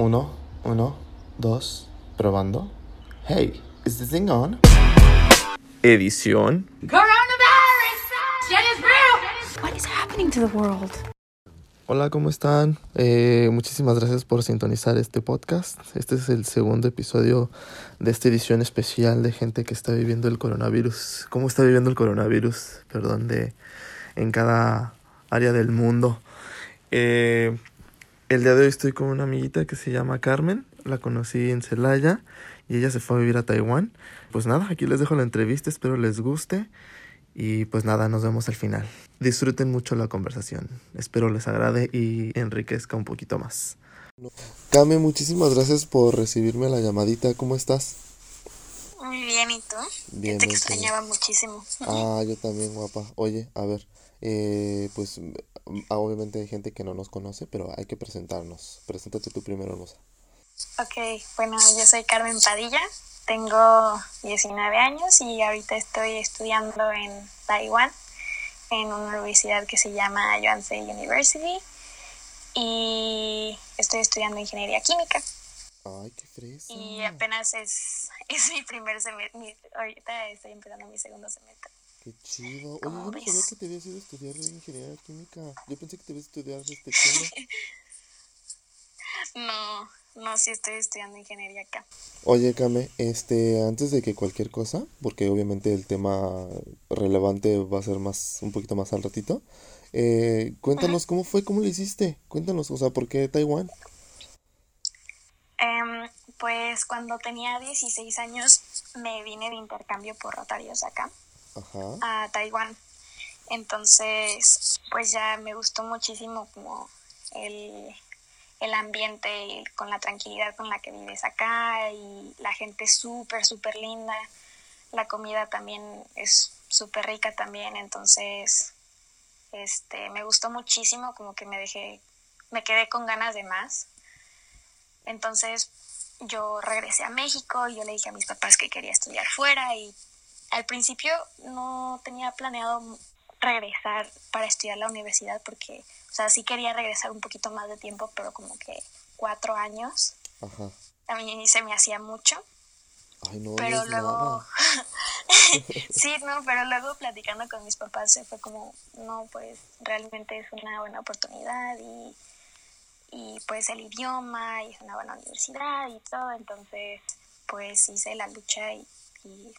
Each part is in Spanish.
Uno, uno, dos, probando. Hey, is this thing on? Edición. Coronavirus! Shit is real! What is happening to the world? Hola, ¿cómo están? Eh, muchísimas gracias por sintonizar este podcast. Este es el segundo episodio de esta edición especial de gente que está viviendo el coronavirus. ¿Cómo está viviendo el coronavirus? Perdón, de en cada área del mundo. Eh, el día de hoy estoy con una amiguita que se llama Carmen, la conocí en Celaya y ella se fue a vivir a Taiwán. Pues nada, aquí les dejo la entrevista, espero les guste y pues nada, nos vemos al final. Disfruten mucho la conversación, espero les agrade y enriquezca un poquito más. Carmen, muchísimas gracias por recibirme la llamadita, ¿cómo estás? Muy bien, ¿y tú? Bien, Yo te bien, extrañaba muchísimo. Ah, yo también, guapa. Oye, a ver, eh, pues obviamente hay gente que no nos conoce, pero hay que presentarnos. Preséntate tú primero, hermosa. Ok, bueno, yo soy Carmen Padilla, tengo 19 años y ahorita estoy estudiando en Taiwán, en una universidad que se llama Yonsei University y estoy estudiando ingeniería química Ay, qué fresa. y apenas es, es mi primer semestre, ahorita estoy empezando mi segundo semestre. Qué chido. Oye, yo ¿Cómo no ves? sabía que te habías ido a estudiar ingeniería química. Yo pensé que te habías estudiar este. No, no, sí estoy estudiando ingeniería acá. Oye, Kame, este, antes de que cualquier cosa, porque obviamente el tema relevante va a ser más, un poquito más al ratito, eh, cuéntanos cómo fue, cómo lo hiciste, cuéntanos, o sea, ¿por qué Taiwán? Em, pues cuando tenía 16 años me vine de intercambio por Rotarios acá A Taiwán. Entonces, pues ya me gustó muchísimo como el, el ambiente con la tranquilidad con la que vives acá y la gente súper, súper linda. La comida también es súper rica también, entonces este, me gustó muchísimo, como que me dejé, me quedé con ganas de más. Entonces yo regresé a México y yo le dije a mis papás que quería estudiar fuera y al principio no tenía planeado regresar para estudiar la universidad porque, o sea, sí quería regresar un poquito más de tiempo, pero como que cuatro años ajá. a mí se me hacía mucho. Ay, no Pero luego, sí, no, pero luego platicando con mis papás se fue como, no, pues realmente es una buena oportunidad y, y pues el idioma y es una buena universidad y todo, entonces pues hice la lucha y, y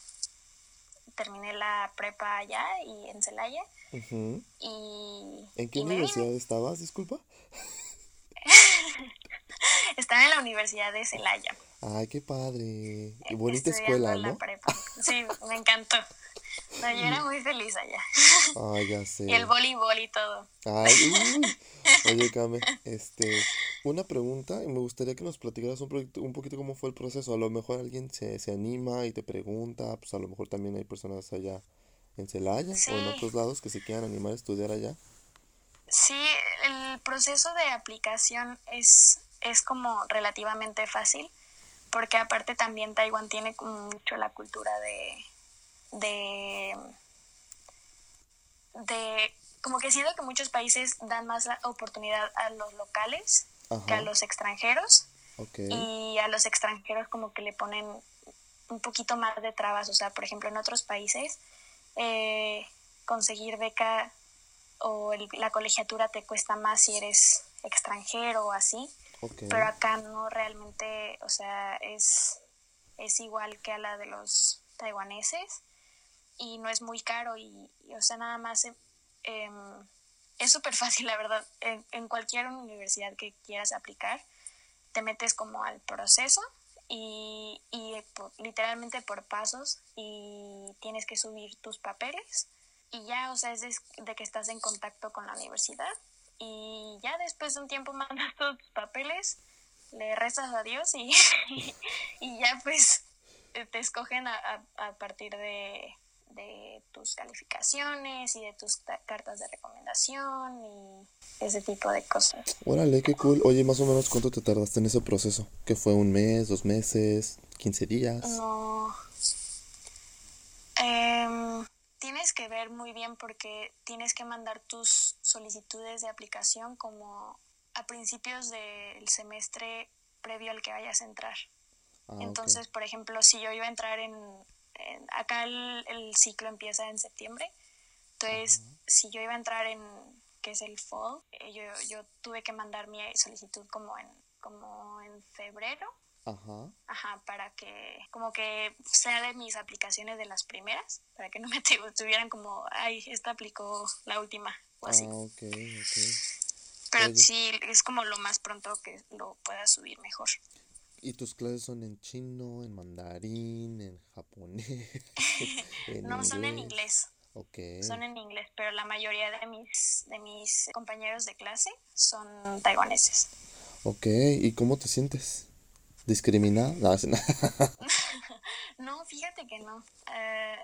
terminé la prepa allá y en Celaya Ujú. y, ¿En qué y universidad estabas, disculpa? Estaba en la Universidad de Celaya. Ay, qué padre. Qué bonita estudiando escuela, la ¿no? prepa. Sí, me encantó. No, yo era muy feliz allá. Ay, ya sé. Y el voleibol y todo. Ay, uy. Oye, Kame, este, una pregunta y me gustaría que nos platicaras un, poquito- un poquito cómo fue el proceso. A lo mejor alguien se, se anima y te pregunta, pues a lo mejor también hay personas allá en Celaya o en otros lados que se quieran animar a estudiar allá. Sí, el proceso de aplicación es, es como relativamente fácil, porque aparte también Taiwán tiene mucho la cultura de, de, de, como que siento que muchos países dan más la oportunidad a los locales que a los extranjeros. y a los extranjeros como que le ponen un poquito más de trabas. O sea, por ejemplo, en otros países eh, conseguir beca o el- la colegiatura te cuesta más si eres extranjero o así, pero acá no realmente, o sea, es, es igual que a la de los taiwaneses y no es muy caro y, y, o sea, nada más eh, es súper fácil, la verdad. En, cualquier universidad que quieras aplicar, te metes como al proceso y, y eh, literalmente por pasos y tienes que subir tus papeles y ya, o sea, es de, que estás en contacto con la universidad y ya después de un tiempo mandas tus papeles, le rezas a Dios y, y ya pues eh, te escogen a- a partir de, de tus calificaciones y de tus ta- cartas de recomendación y ese tipo de cosas. órale, qué cool. Oye, más o menos, ¿cuánto te tardaste en ese proceso? ¿Que fue un mes, dos meses, 15 días? No. Em, tienes que ver muy bien porque tienes que mandar tus solicitudes de aplicación como a principios del semestre previo al que vayas a entrar. Ah. Entonces, por ejemplo, si yo iba a entrar en, en- acá el, el ciclo empieza en septiembre, entonces si yo iba a entrar en, que es el fall, eh, yo, yo tuve que mandar mi solicitud como en, como en febrero, Ajá. ajá, para que, como que sea de mis aplicaciones de las primeras, para que no me tu- tuvieran como, ay, esta aplicó la última, o así. Ah, ok, ok. Pero oye. sí, es como lo más pronto que lo pueda subir mejor. ¿Y tus clases son en chino, en mandarín, en japonés? en No, son en inglés. Ok. Son en inglés, pero la mayoría de mis, de mis compañeros de clase son taiwaneses. Ok, ¿y cómo te sientes? ¿Discriminada? No, fíjate que no. Eh,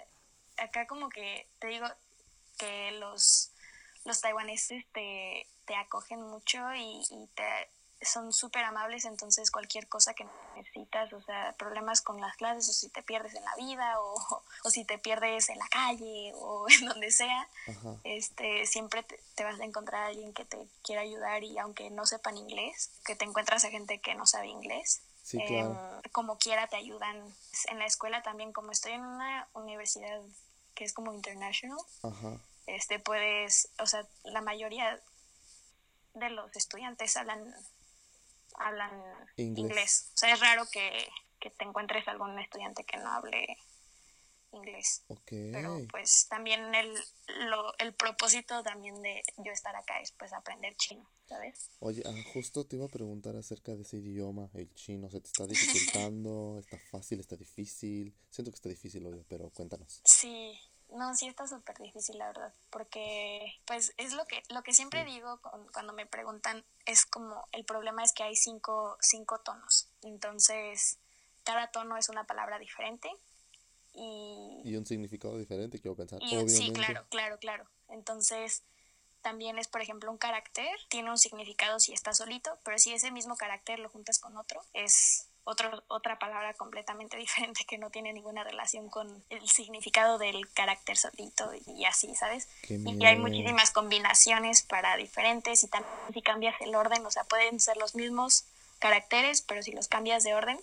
acá como que te digo que los, los taiwaneses te, te acogen mucho y, y te son súper amables, entonces cualquier cosa que necesitas, o sea, problemas con las clases, o si te pierdes en la vida, o, o si te pierdes en la calle, o en donde sea, Ajá. este, siempre te, te vas a encontrar a alguien que te quiera ayudar y aunque no sepan inglés, que te encuentras a gente que no sabe inglés, Sí, em, como quiera te ayudan. En la escuela también, como estoy en una universidad que es como international, Ajá. este, puedes, o sea, la mayoría de los estudiantes hablan, hablan Inglés. inglés. O sea, es raro que, que te encuentres algún estudiante que no hable inglés Ok. pero pues también el, lo, el propósito también de yo estar acá es pues aprender chino, ¿sabes? Oye, ah, justo te iba a preguntar acerca de ese idioma, el chino. ¿Se te está dificultando? ¿Está fácil? ¿Está difícil? Siento que está difícil, obvio, pero cuéntanos. Sí, no, sí está súper difícil la verdad, porque pues es lo que, lo que siempre digo con- cuando me preguntan, es como el problema es que hay cinco, cinco tonos, entonces cada tono es una palabra diferente y, Y un significado diferente, quiero pensar. Y Obviamente. sí, claro, claro, claro. Entonces, también es, por ejemplo, un carácter, tiene un significado si está solito, pero si ese mismo carácter lo juntas con otro, es otro, otra palabra completamente diferente que no tiene ninguna relación con el significado del carácter solito y así, ¿sabes? Y hay muchísimas combinaciones para diferentes y también si cambias el orden, o sea, pueden ser los mismos caracteres, pero si los cambias de orden,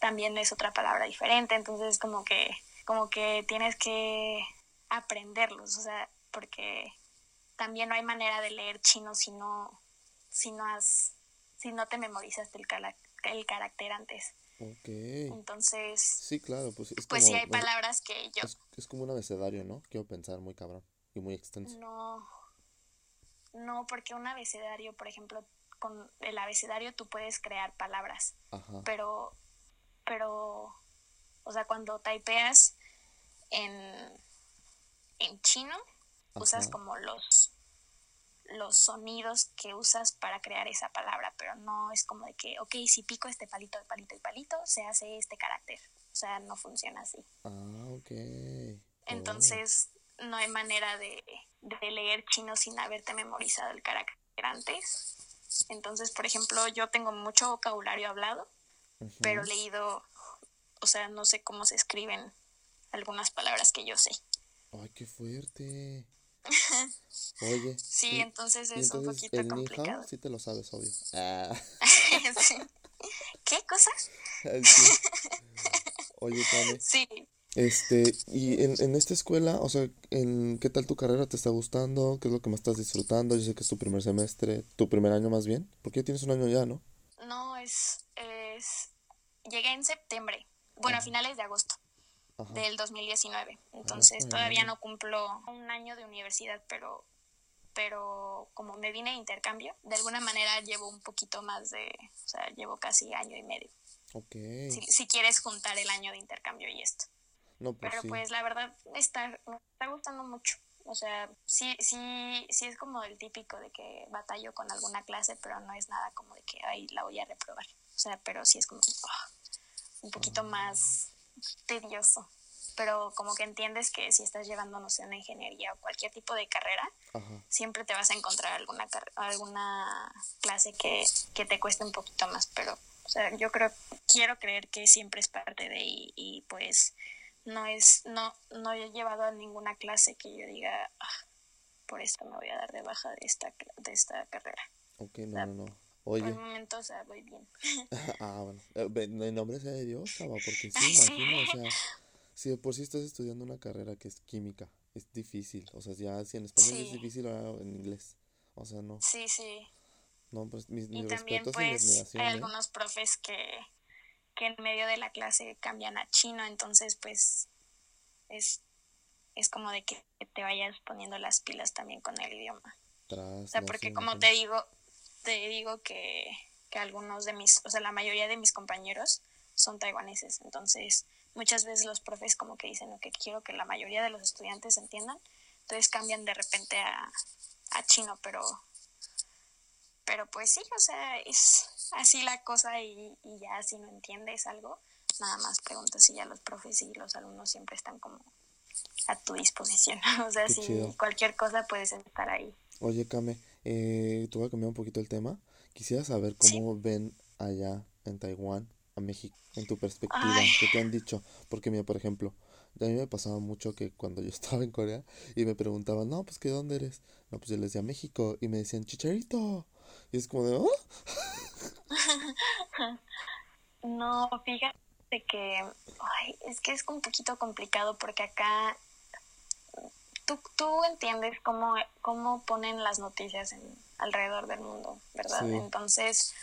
también es otra palabra diferente, entonces como que como que tienes que aprenderlos, o sea, porque también no hay manera de leer chino si no si no has si no te memorizaste el, cala- el carácter antes. Ok. Entonces, Sí, claro, pues es pues como, sí hay bueno, palabras que yo es, es como un abecedario, ¿no? Quiero pensar muy cabrón y muy extenso. no no porque un abecedario, por ejemplo, con el abecedario tú puedes crear palabras, Ajá. pero pero o sea, cuando typeas en en chino usas como los los sonidos que usas para crear esa palabra, pero no es como de que, ok, si pico este palito de palito y palito, se hace este carácter. O sea, no funciona así. Ah, ok. Oh. Entonces, no hay manera de, de leer chino sin haberte memorizado el carácter antes. Entonces, por ejemplo, yo tengo mucho vocabulario hablado, Ujú. pero leído, o sea, no sé cómo se escriben algunas palabras que yo sé. Ay, qué fuerte. Oye. Sí, y- entonces es un entonces poquito el hao complicado. sí te lo sabes, obvio. Ah, Sí. ¿Qué cosa? sí. Oye, Pame, Sí, este, y en, en esta escuela, o sea, en, ¿qué tal tu carrera? ¿Te está gustando? ¿Qué es lo que más estás disfrutando? Yo sé que es tu primer semestre, tu primer año más bien, porque ya tienes un año ya, ¿no? no, es, es... Llegué en septiembre, bueno, a finales de agosto Ajá. del 2019. Entonces está todavía no cumplo un año de universidad, pero, pero como me vine de intercambio, de alguna manera llevo un poquito más de, o sea, llevo casi año y medio. Ok. Si, si quieres juntar el año de intercambio y esto. No, pues Pero sí. pues la verdad está, me está gustando mucho. O sea, sí, sí, sí es como el típico de que batallo con alguna clase, pero no es nada como de que ay la voy a reprobar. O sea, pero sí es como ah, un poquito más tedioso. Pero como que entiendes que si estás llevando, no sé, una ingeniería o cualquier tipo de carrera, Ajá. siempre te vas a encontrar alguna alguna clase que, que te cueste un poquito más, pero o sea, yo creo, quiero creer que siempre es parte de y, y pues no es, no, no he llevado a ninguna clase que yo diga, "Ah, por esto me voy a dar de baja de esta, de esta carrera. Ok, no, no, no. Por Oye, momento, o sea, voy bien. ah, bueno, eh, en nombre sea de Dios, chava, porque sí, imagino, o sea, si de por sí estás estudiando una carrera que es química, es difícil, o sea, ya si en español es difícil, ahora en inglés, o sea, no, Sí, sí. no, pues mis, Y mis también respetos y pues admiración, hay ¿eh? algunos profes que, que en medio de la clase cambian a chino, entonces pues es, es como de que te vayas poniendo las pilas también con el idioma. O sea, porque como te digo, te digo que, que algunos de mis, o sea, la mayoría de mis compañeros son taiwaneses, entonces muchas veces los profes como que dicen, que quiero que la mayoría de los estudiantes entiendan, entonces cambian de repente a, a chino, pero pero pues sí, o sea, es así la cosa y, y ya si no entiendes algo, nada más preguntas y ya los profes y los alumnos siempre están como a tu disposición. o sea, Qué si chido. cualquier cosa puedes estar ahí. Oye, Kame, eh, te voy a cambiar un poquito el tema, quisiera saber Sí. cómo ven allá en Taiwán a México, en tu perspectiva, Ay. ¿qué te han dicho? Porque mira, por ejemplo, a mí me pasaba mucho que cuando yo estaba en Corea y me preguntaban, no, pues, ¿que dónde eres? No, pues yo les decía México y me decían, Chicharito. Y es como de, ¿oh? No, fíjate que ay, es que es un poquito complicado porque acá tú, tú entiendes cómo, cómo ponen las noticias en, alrededor del mundo, ¿verdad? Sí. Entonces,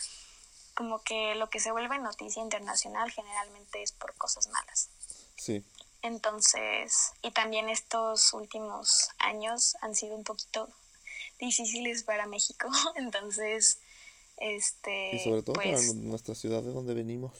como que lo que se vuelve noticia internacional generalmente es por cosas malas. Sí, Entonces, y también estos últimos años han sido un poquito difíciles para México. Entonces, este, y sobre todo para pues, nuestra ciudad de donde venimos.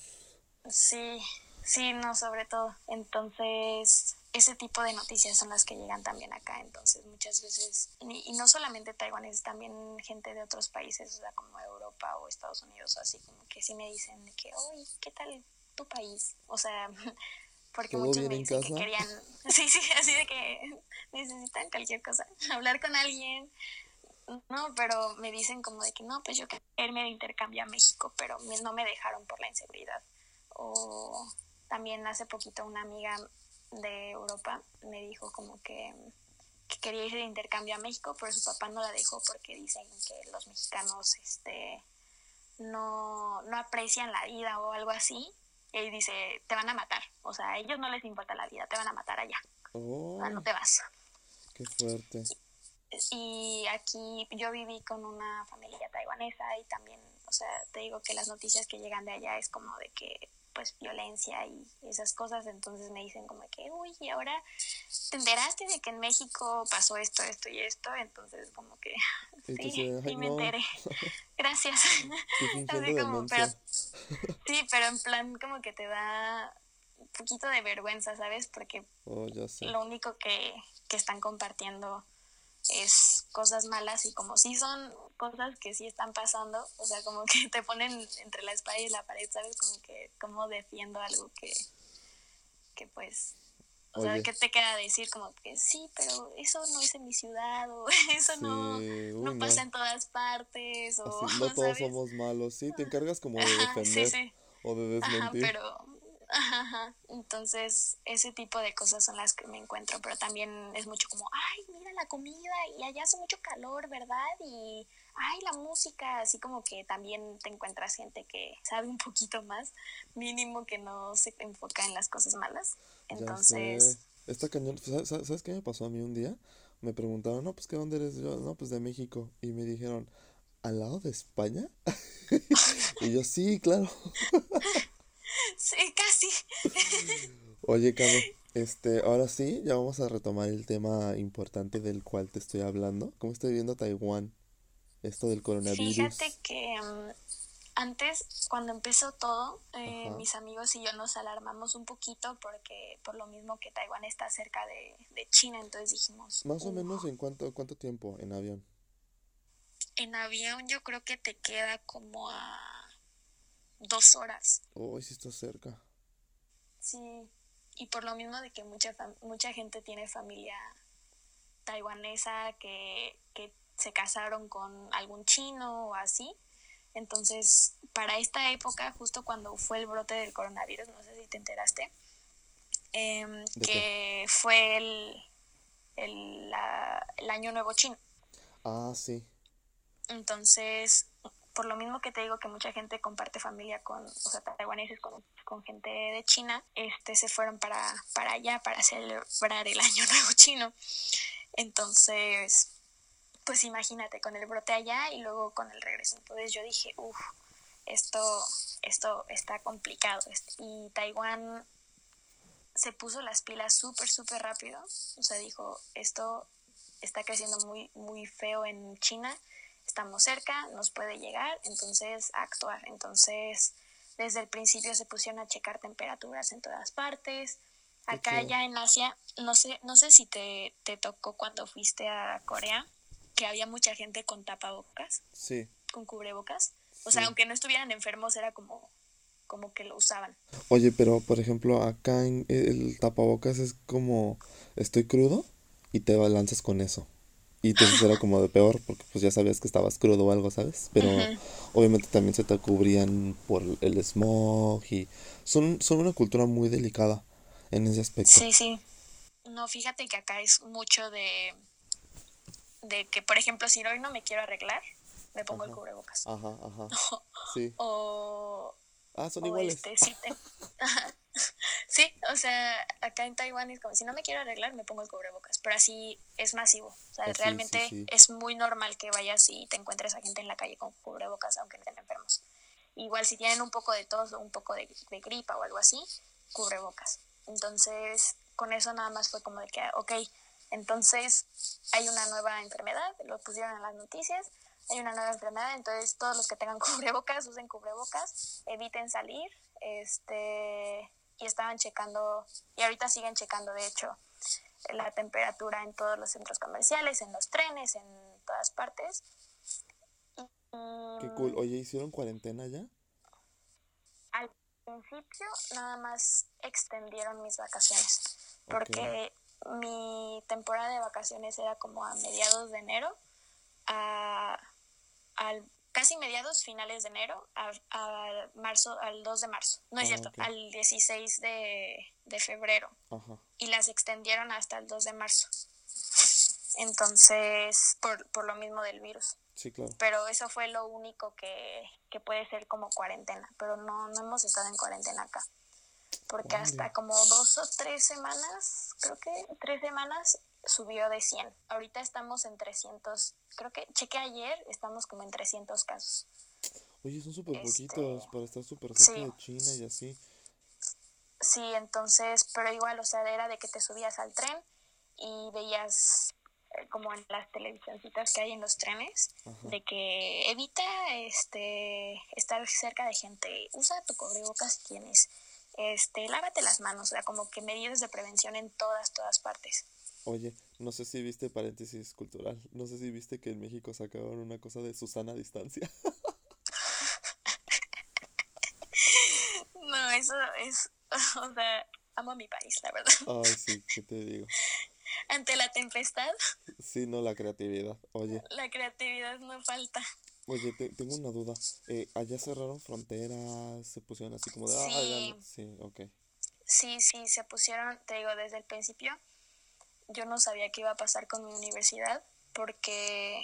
Sí, sí, no, sobre todo. Entonces, ese tipo de noticias son las que llegan también acá. Entonces, muchas veces, y, no solamente taiwaneses, también gente de otros países, o sea, como Europa o Estados Unidos, así como que sí me dicen de que, oye, ¿qué tal tu país? O sea, porque ¿Todo muchos me en dicen que querían, sí, sí, así de que necesitan cualquier cosa, hablar con alguien. No, pero me dicen como de que no, pues yo quería irme de intercambio a México, pero no me dejaron por la inseguridad. O también hace poquito una amiga de Europa me dijo como que, que quería ir de intercambio a México, pero su papá no la dejó porque dicen que los mexicanos este no, no aprecian la vida o algo así. Y dice, te van a matar. O sea, a ellos no les importa la vida, te van a matar allá. Oh, O sea, no te vas. qué fuerte. Y aquí yo viví con una familia taiwanesa y también, o sea, te digo que las noticias que llegan de allá es como de que, pues, violencia y esas cosas, entonces me dicen como que, uy, y ahora te enteraste de que en México pasó esto, esto y esto, entonces como que, sí, sí "Ay, me no". enteré, gracias. Así como, pero, sí, pero en plan como que te da un poquito de vergüenza, ¿sabes? Porque Oh, lo único que, que están compartiendo es cosas malas y como sí son cosas que sí están pasando, o sea, como que te ponen entre la espada y la pared, ¿sabes? Como que como defiendo algo que, que pues, o sea. ¿qué te queda decir? Como que sí, pero eso no es en mi ciudad o eso no, uy, no no. pasa en todas partes o, Así, no todos ¿sabes? somos malos. Sí, te encargas como de Ajá, sí, defender sí. o de Ajá, desmentir. Ajá, entonces ese tipo de cosas son las que me encuentro, pero también es mucho como, ay, mira la comida y allá hace mucho calor, ¿verdad? Y ay, la música, así como que también te encuentras gente que sabe un poquito más, mínimo que no se enfoca en las cosas malas. Entonces, sé. Está cañón. ¿Sabes, sabes- sabes qué me pasó a mí un día? Me preguntaron, no, pues, ¿qué dónde eres? Yo, no, pues, de México. Y me dijeron, ¿al lado de España? Y yo, sí, claro. sí, casi. Oye, Cami, este, ahora sí, ya vamos a retomar el tema importante del cual te estoy hablando. ¿Cómo estoy viendo Taiwán? Esto del coronavirus. Fíjate que mm, antes, cuando empezó todo, eh, mis amigos y yo nos alarmamos un poquito porque por lo mismo que Taiwán está cerca de, de China, entonces dijimos, Más o "Uf, menos en cuánto, cuánto tiempo en avión. en avión yo creo que te queda como a dos horas, Oh, sí está cerca. sí, y por lo mismo de que mucha, mucha gente tiene familia taiwanesa que, que se casaron con algún chino o así. Entonces, para esta época, justo cuando fue el brote del coronavirus, no sé si te enteraste, em, ¿De que fue el, el, la- el año nuevo chino. Ah, sí. Entonces, por lo mismo que te digo que mucha gente comparte familia con, o sea, taiwaneses con, con gente de China, este, se fueron para, para allá para celebrar el Año Nuevo Chino. Entonces, pues imagínate, con el brote allá y luego con el regreso. Entonces yo dije, uff, esto, esto está complicado. Y Taiwán se puso las pilas súper, súper rápido. O sea, dijo, esto está creciendo muy, muy feo en China. Estamos cerca, nos puede llegar, entonces actuar. Entonces, desde el principio se pusieron a checar temperaturas en todas partes. Acá ya en Asia, no sé, no sé si te, te tocó cuando fuiste a Corea, que había mucha gente con tapabocas. Sí. Con cubrebocas. O sea, aunque no estuvieran enfermos, era como como que lo usaban. Oye, pero por ejemplo, acá en el tapabocas es como estoy crudo y te lanzas con eso. Y entonces era como de peor porque pues ya sabías que estabas crudo o algo, ¿sabes? Pero obviamente también se te cubrían por el smog y son, son una cultura muy delicada en ese aspecto. Sí, sí. No, fíjate que acá es mucho de de que, por ejemplo, si hoy no me quiero arreglar, me pongo el cubrebocas. Ajá, ajá. sí. O Ah, son iguales. Este, sí, sí, o sea, acá en Taiwán es como si no me quiero arreglar, me pongo el cubrebocas, pero así es masivo. O sea, realmente es muy normal que vayas y te encuentres a gente en la calle con cubrebocas, aunque estén enfermos. Igual si tienen un poco de tos o un poco de, gripa o algo así, cubrebocas. Entonces, con eso nada más fue como de que, ok, entonces hay una nueva enfermedad, lo pusieron en las noticias, hay una nueva enfermedad, entonces todos los que tengan cubrebocas usen cubrebocas, eviten salir, este, y estaban checando, y ahorita siguen checando, de hecho, la temperatura en todos los centros comerciales, en los trenes, en todas partes. Qué cool. Oye, ¿hicieron cuarentena ya? Al principio nada más extendieron mis vacaciones, porque mi temporada de vacaciones era como a mediados de enero a al casi mediados finales de enero a, marzo al 2 de marzo. No es ah, cierto al 16 de, febrero. Y las extendieron hasta el 2 de marzo. Entonces por, por lo mismo del virus. Sí claro. Pero eso fue lo único que, que puede ser como cuarentena. Pero no no hemos estado en cuarentena acá. Porque hasta como dos o tres semanas creo que tres semanas subió de 100. Ahorita estamos en 300, creo que cheque ayer, estamos como en 300 casos. Oye, son súper este, poquitos para estar súper cerca de China y así. Sí, entonces, pero igual, o sea, era de que te subías al tren y veías eh, como en las televisioncitas que hay en los trenes, de que evita este estar cerca de gente, usa tu cubrebocas si tienes, este, lávate las manos, o sea, como que medidas de prevención en todas, todas partes. Oye, no sé si viste paréntesis cultural, no sé si viste que en México sacaron una cosa de Susana a distancia. no, eso es, o sea, amo a mi país, la verdad. Ay, sí, ¿qué te digo? Ante la tempestad. Sí, no, la creatividad, oye. La creatividad no falta. Oye, tengo una duda. Eh, ¿Allá cerraron fronteras? ¿Se pusieron así como de... Sí. sí, ok. Sí, sí, se pusieron, te digo, desde el principio yo no sabía qué iba a pasar con mi universidad porque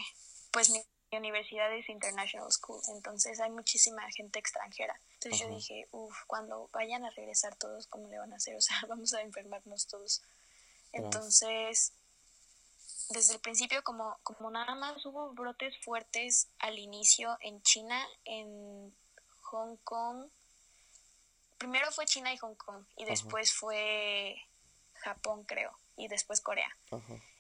pues mi universidad es International School, entonces hay muchísima gente extranjera. Entonces yo dije, uff, cuando vayan a regresar todos, ¿cómo le van a hacer? O sea, vamos a enfermarnos todos. Entonces, desde el principio, como, como nada más hubo brotes fuertes al inicio en China, en Hong Kong, primero fue China y Hong Kong y después fue Japón, creo y después Corea.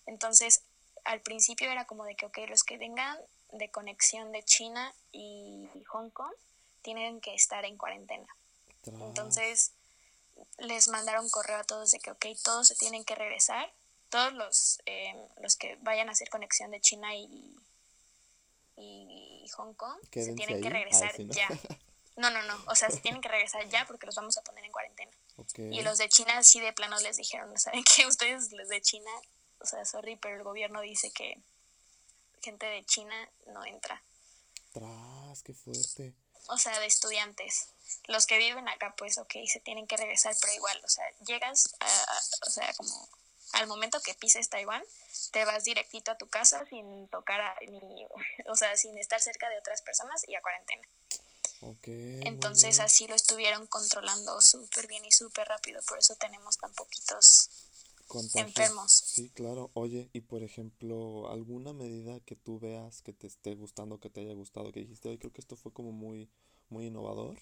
Entonces, al principio era como de que, ok, los que vengan de conexión de China y Hong Kong tienen que estar en cuarentena. Entonces, les mandaron correo a todos de que, ok, todos se tienen que regresar. Todos los, em, los que vayan a hacer conexión de China y, y Hong Kong se tienen que regresar ya. No, no, no. O sea, se tienen que regresar ya porque los vamos a poner en cuarentena. Y los de China sí de plano les dijeron, ¿saben qué? Ustedes los de China, o sea, sorry, pero el gobierno dice que gente de China no entra. Tras, qué fuerte. O sea, de estudiantes. Los que viven acá, pues, ok, se tienen que regresar, pero igual, o sea, llegas a, o sea, como al momento que pises Taiwán, te vas directito a tu casa sin tocar a, ni, o sea, sin estar cerca de otras personas y a cuarentena. Entonces así lo estuvieron controlando súper bien y súper rápido, por eso tenemos tan poquitos enfermos. Sí, claro. Oye, y por ejemplo, alguna medida que tú veas que te esté gustando, que te haya gustado, que dijiste, hoy creo que esto fue como muy, muy innovador,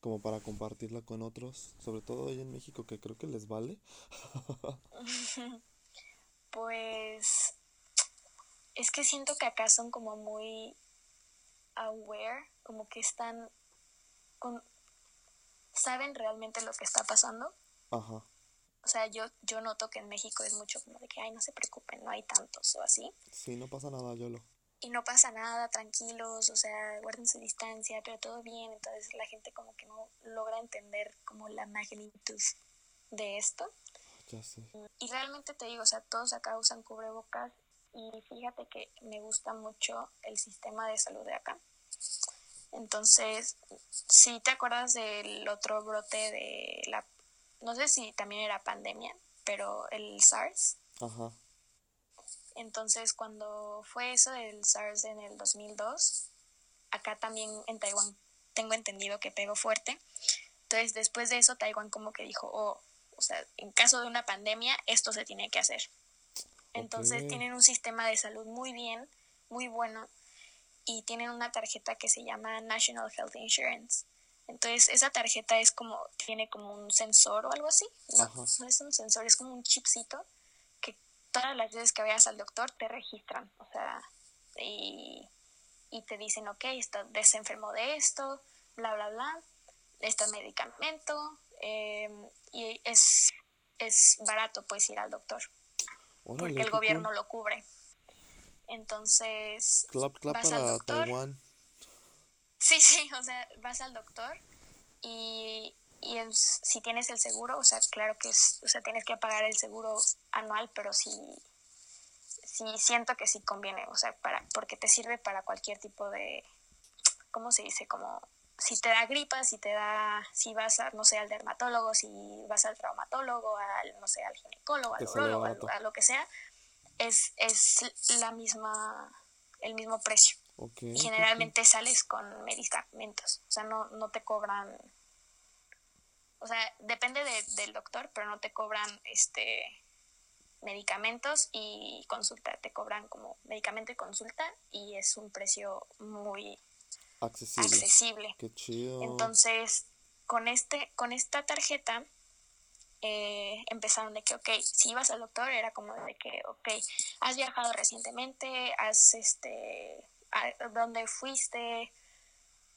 como para compartirla con otros, sobre todo hoy en México, que creo que les vale. pues es que siento que acá son como muy aware, como que están con saben realmente lo que está pasando. Ajá. O sea, yo yo noto que en México es mucho como de que ay, no se preocupen, no hay tantos o así. Sí, no pasa nada, yo lo. Y no pasa nada, tranquilos, o sea, guarden su distancia, pero todo bien. Entonces la gente como que no logra entender como la magnitud de esto. Ya sé. Y realmente te digo, o sea, todos acá usan cubrebocas y fíjate que me gusta mucho el sistema de salud de acá. Entonces, si te acuerdas del otro brote de la, no sé si también era pandemia, pero el SARS. Ajá. Entonces, cuando fue eso del SARS en el 2002, acá también en Taiwán tengo entendido que pegó fuerte. Entonces, después de eso, Taiwán como que dijo, oh, o sea, en caso de una pandemia, esto se tiene que hacer. Entonces tienen un sistema de salud muy bien, muy bueno, y tienen una tarjeta que se llama National Health Insurance. Entonces esa tarjeta es como, tiene como un sensor o algo así. No, no es un sensor, es como un chipcito que todas las veces que vayas al doctor te registran. O sea, y, y te dicen, ok, está, se enfermó de esto, bla, bla, bla, este medicamento, eh, y es, es barato pues ir al doctor porque el gobierno lo cubre. Entonces, vas al doctor. Sí, sí, o sea, vas al doctor y, y si tienes el seguro, o sea, claro que es, o sea, tienes que pagar el seguro anual, pero sí, sí siento que sí conviene, o sea, para, porque te sirve para cualquier tipo de, ¿cómo se dice? Como si te da gripa, si te da, si vas a, no sé, al dermatólogo, si vas al traumatólogo, al, no sé, al ginecólogo, al urologo, a, lo que sea, es, es la misma, el mismo precio. y generalmente sales con medicamentos, o sea, no, no te cobran, o sea, depende del doctor, pero no te cobran este medicamentos y consulta, te cobran como medicamento y consulta y es un precio muy accesible. Qué chido. Entonces, con, este, con esta tarjeta eh, empezaron de que, ok, si ibas al doctor era como de que, ok, has viajado recientemente, has, este, a dónde fuiste,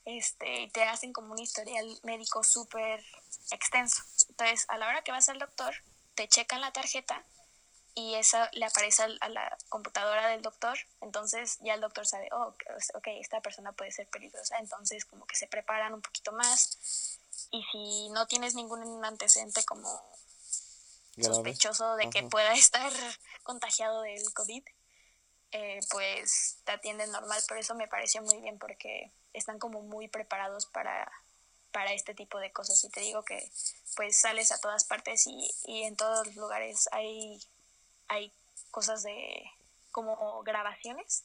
este, y te hacen como un historial médico súper extenso. Entonces, a la hora que vas al doctor, te checan la tarjeta y esa le aparece a la computadora del doctor, entonces ya el doctor sabe, oh, ok, esta persona puede ser peligrosa, entonces como que se preparan un poquito más y si no tienes ningún antecedente como sospechoso de que pueda estar contagiado del COVID, eh, pues te atienden normal, pero eso me pareció muy bien porque están como muy preparados para, para este tipo de cosas. Y te digo que pues sales a todas partes y, y en todos los lugares hay hay cosas de como grabaciones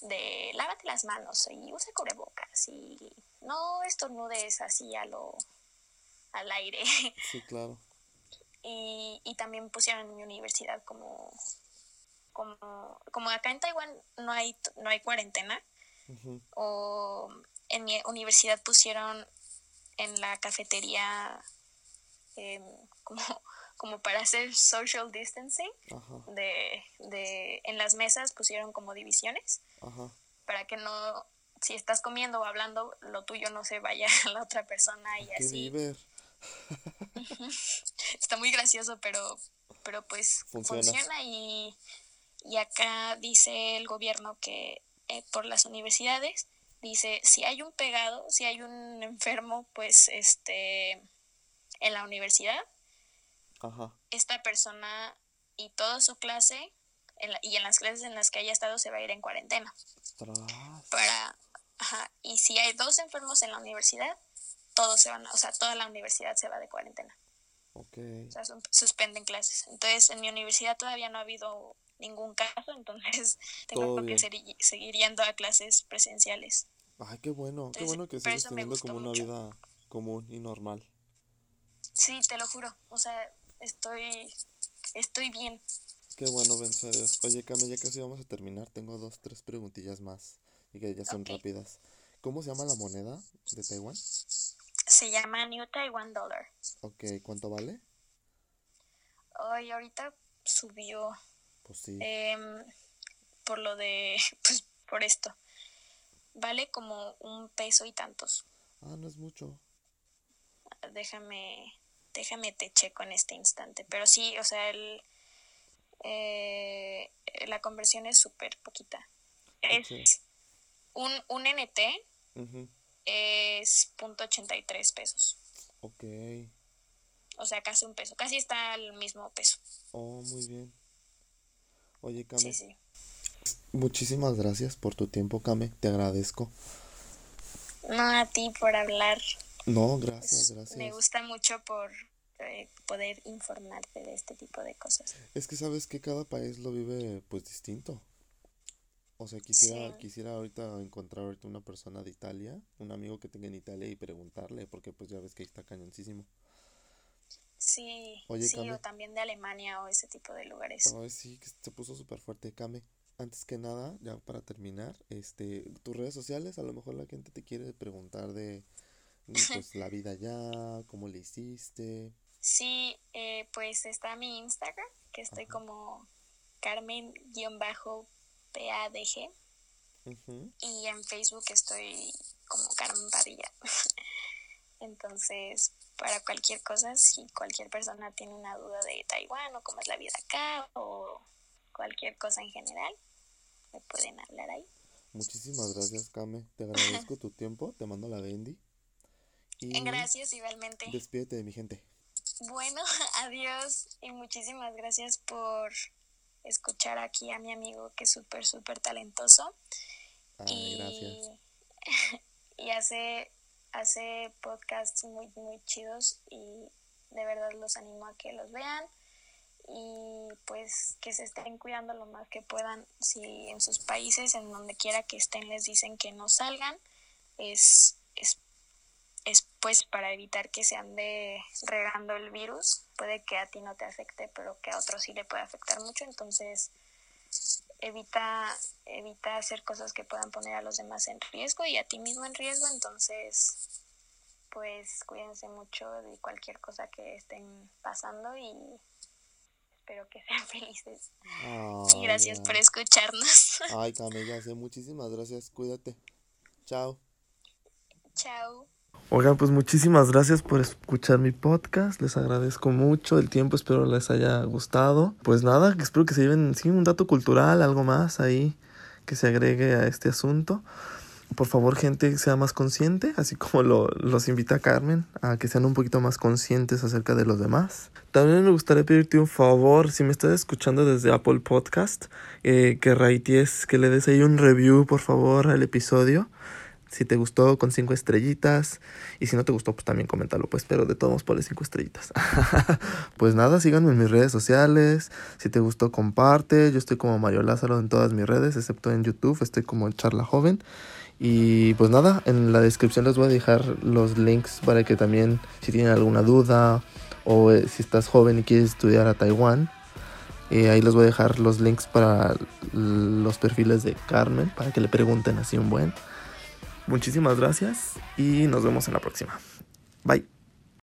de lávate las manos y usa cubrebocas y no estornudes así a lo al aire. Sí, claro. Y, y también pusieron en mi universidad como como como acá en Taiwán no hay no hay cuarentena o en mi universidad pusieron en la cafetería em, como como para hacer social distancing, de, de, en las mesas pusieron como divisiones, para que no, si estás comiendo o hablando, lo tuyo no se vaya a la otra persona y así. Está muy gracioso, pero, pero pues funciona, y, y, acá dice el gobierno que eh, por las universidades, dice, si hay un pegado, si hay un enfermo, pues este, en la universidad, esta persona y toda su clase y en las clases en las que haya estado se va a ir en cuarentena. Para, y si hay dos enfermos en la universidad, todos se van, o sea, toda la universidad se va de cuarentena. Ok, O sea, suspenden clases. Entonces, en mi universidad todavía no ha habido ningún caso, entonces tengo que seguir yendo a clases presenciales. Ay, qué bueno, qué bueno que sigues teniendo como una vida común y normal. Sí, te lo juro. O sea, estoy, estoy bien. Qué bueno, benzo Dios. Oye, Cami, ya casi vamos a terminar. Tengo dos, tres preguntillas más y que ya son rápidas. ¿Cómo se llama la moneda de Taiwán? Se llama New Taiwan Dollar. Ok, ¿cuánto vale? Ay, ahorita subió. Pues sí. Em, por lo de, pues por esto. Vale como un peso y tantos. Ah, no es mucho. Déjame, déjame te checo en este instante. Pero sí, o sea, el, eh, la conversión es súper poquita. Es un, un NT es .83 pesos. Ok. O sea, casi un peso. Casi está al mismo peso. Oh, muy bien. Oye, Kame. Sí, sí. Muchísimas gracias por tu tiempo, Kame. Te agradezco. No, a ti por hablar. No, gracias, gracias. Me gusta mucho por eh, poder informarte de este tipo de cosas. Es que sabes que cada país lo vive pues distinto. O sea, quisiera, quisiera ahorita encontrar ahorita una persona de Italia, un amigo que tenga en Italia y preguntarle, porque pues ya ves que ahí está cañoncísimo. Sí, sí, o también de Alemania o ese tipo de lugares. Ay, sí, que se puso súper fuerte. Kame, antes que nada, ya para terminar, este, tus redes sociales, a lo mejor la gente te quiere preguntar de, pues, la vida ya, cómo le hiciste. Sí, eh, pues está mi Instagram, que estoy como Carmen-bajo PADG. Y en Facebook estoy como Carmen Padilla. Entonces, para cualquier cosa, si cualquier persona tiene una duda de Taiwán o cómo es la vida acá o cualquier cosa en general, me pueden hablar ahí. Muchísimas gracias, Kame. Te agradezco tu tiempo. Te mando la Bendy. Y gracias, igualmente. Despídete de mi gente. Bueno, adiós y muchísimas gracias por escuchar aquí a mi amigo que es súper, súper talentoso. y, gracias. y hace, hace podcasts muy, muy chidos y de verdad los animo a que los vean y pues que se estén cuidando lo más que puedan si en sus países en donde quiera que estén les dicen que no salgan es pues para evitar que se ande regando el virus. Puede que a ti no te afecte, pero que a otros sí le puede afectar mucho. Entonces, evita, evita hacer cosas que puedan poner a los demás en riesgo y a ti mismo en riesgo. Entonces, pues cuídense mucho de cualquier cosa que estén pasando y espero que sean felices. y gracias por escucharnos. Ay, Camila, muchísimas gracias. Cuídate. Chao. Chao. Oigan, pues muchísimas gracias por escuchar mi podcast. Les agradezco mucho el tiempo, espero les haya gustado. Pues nada, espero que se lleven sí, un dato cultural, algo más ahí que se agregue a este asunto. Por favor, gente, sea más consciente, así como lo, los invita Carmen, a que sean un poquito más conscientes acerca de los demás. También me gustaría pedirte un favor, si me estás escuchando desde Apple Podcast, eh, que raities, que le des ahí un review, por favor, al episodio si te gustó, con cinco estrellitas. Y si no te gustó, pues también coméntalo, pues. Pero de todos modos, ponle cinco estrellitas. pues nada, síganme en mis redes sociales. Si te gustó, comparte. Yo estoy como Mario Lázaro en todas mis redes, excepto en YouTube. Estoy como Charla Joven. Y pues nada, en la descripción les voy a dejar los links para que también, si tienen alguna duda o eh, si estás joven y quieres estudiar a Taiwán, eh, ahí les voy a dejar los links para los perfiles de Carmen, para que le pregunten así un buen. Muchísimas gracias y nos vemos en la próxima. Bye.